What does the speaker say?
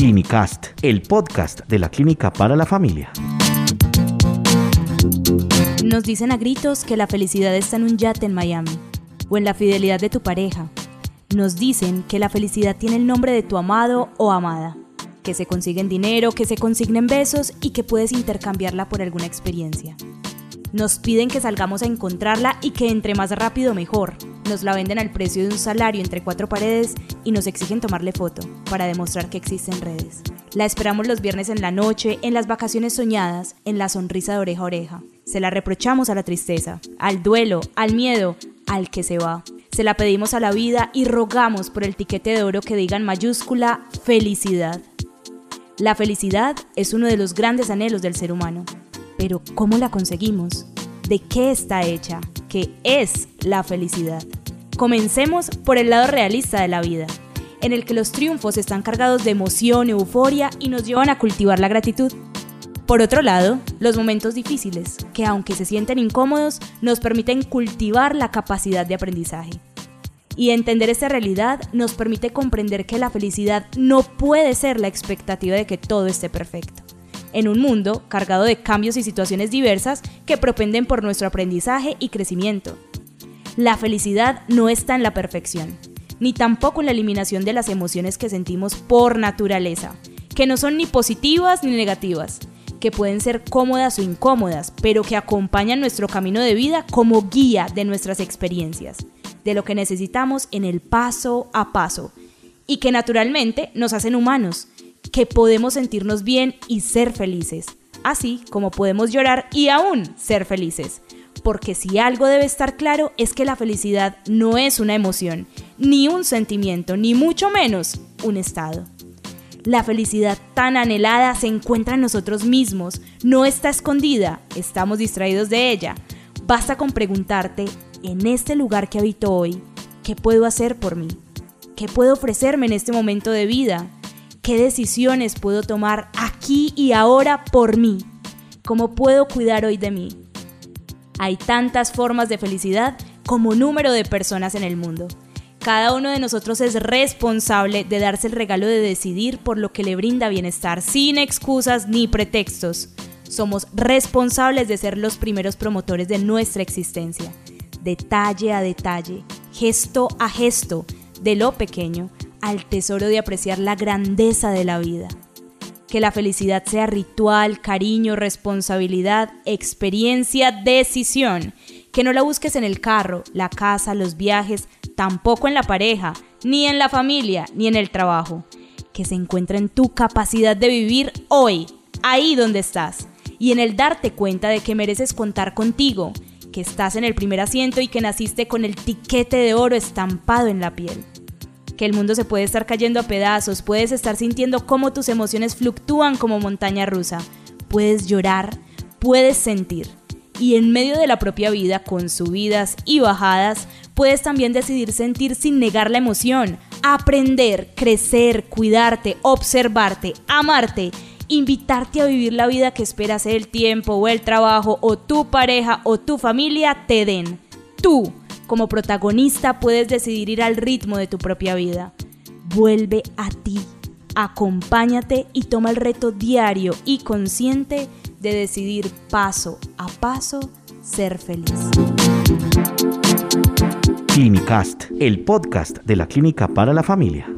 Clinicast, el podcast de la Clínica para la Familia. Nos dicen a gritos que la felicidad está en un yate en Miami o en la fidelidad de tu pareja. Nos dicen que la felicidad tiene el nombre de tu amado o amada, que se consiguen dinero, que se consignen besos y que puedes intercambiarla por alguna experiencia. Nos piden que salgamos a encontrarla y que entre más rápido mejor. Nos la venden al precio de un salario entre cuatro paredes y nos exigen tomarle foto para demostrar que existe en redes. La esperamos los viernes en la noche, en las vacaciones soñadas, en la sonrisa de oreja a oreja. Se la reprochamos a la tristeza, al duelo, al miedo, al que se va. Se la pedimos a la vida y rogamos por el tiquete de oro que diga en mayúscula felicidad. La felicidad es uno de los grandes anhelos del ser humano. Pero ¿cómo la conseguimos? ¿De qué está hecha? ¿Qué es la felicidad? Comencemos por el lado realista de la vida, en el que los triunfos están cargados de emoción, euforia y nos llevan a cultivar la gratitud. Por otro lado, los momentos difíciles, que aunque se sienten incómodos, nos permiten cultivar la capacidad de aprendizaje. Y entender esta realidad nos permite comprender que la felicidad no puede ser la expectativa de que todo esté perfecto en un mundo cargado de cambios y situaciones diversas que propenden por nuestro aprendizaje y crecimiento. La felicidad no está en la perfección, ni tampoco en la eliminación de las emociones que sentimos por naturaleza, que no son ni positivas ni negativas, que pueden ser cómodas o incómodas, pero que acompañan nuestro camino de vida como guía de nuestras experiencias, de lo que necesitamos en el paso a paso, y que naturalmente nos hacen humanos, que podemos sentirnos bien y ser felices, así como podemos llorar y aún ser felices. Porque si algo debe estar claro es que la felicidad no es una emoción, ni un sentimiento, ni mucho menos un estado. La felicidad tan anhelada se encuentra en nosotros mismos, no está escondida, estamos distraídos de ella. Basta con preguntarte, en este lugar que habito hoy, ¿qué puedo hacer por mí? ¿Qué puedo ofrecerme en este momento de vida? ¿Qué decisiones puedo tomar aquí y ahora por mí? ¿Cómo puedo cuidar hoy de mí? Hay tantas formas de felicidad como número de personas en el mundo. Cada uno de nosotros es responsable de darse el regalo de decidir por lo que le brinda bienestar, sin excusas ni pretextos. Somos responsables de ser los primeros promotores de nuestra existencia, detalle a detalle, gesto a gesto, de lo pequeño al tesoro de apreciar la grandeza de la vida. Que la felicidad sea ritual, cariño, responsabilidad, experiencia, decisión. Que no la busques en el carro, la casa, los viajes, tampoco en la pareja, ni en la familia, ni en el trabajo. Que se encuentre en tu capacidad de vivir hoy, ahí donde estás, y en el darte cuenta de que mereces contar contigo, que estás en el primer asiento y que naciste con el tiquete de oro estampado en la piel que el mundo se puede estar cayendo a pedazos, puedes estar sintiendo cómo tus emociones fluctúan como montaña rusa, puedes llorar, puedes sentir. Y en medio de la propia vida, con subidas y bajadas, puedes también decidir sentir sin negar la emoción, aprender, crecer, cuidarte, observarte, amarte, invitarte a vivir la vida que esperas el tiempo o el trabajo o tu pareja o tu familia te den. Tú como protagonista puedes decidir ir al ritmo de tu propia vida. Vuelve a ti, acompáñate y toma el reto diario y consciente de decidir paso a paso ser feliz. Clinicast, el podcast de la Clínica para la Familia.